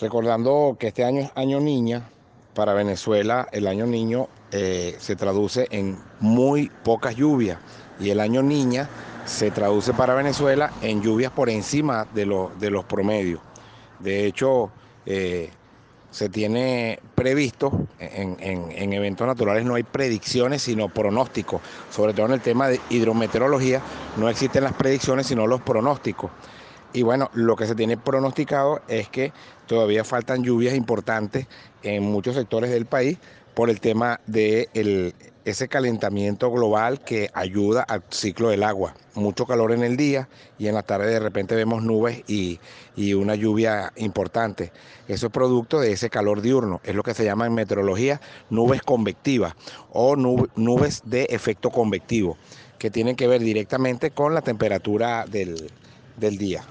Recordando que este año es año niña, para Venezuela el año niño eh, se traduce en muy pocas lluvias y el año niña se traduce para Venezuela en lluvias por encima de, de los promedios. De hecho, eh, se tiene previsto, en, en, eventos naturales no hay predicciones, sino pronósticos. Sobre todo en el tema de hidrometeorología, no existen las predicciones, sino los pronósticos. Y bueno, lo que se tiene pronosticado es que todavía faltan lluvias importantes en muchos sectores del país por el tema de ese calentamiento global que ayuda al ciclo del agua. Mucho calor en el día y en la tarde de repente vemos nubes y, una lluvia importante. Eso es producto de ese calor diurno. Es lo que se llama en meteorología nubes convectivas o nubes de efecto convectivo, que tienen que ver directamente con la temperatura del, del día.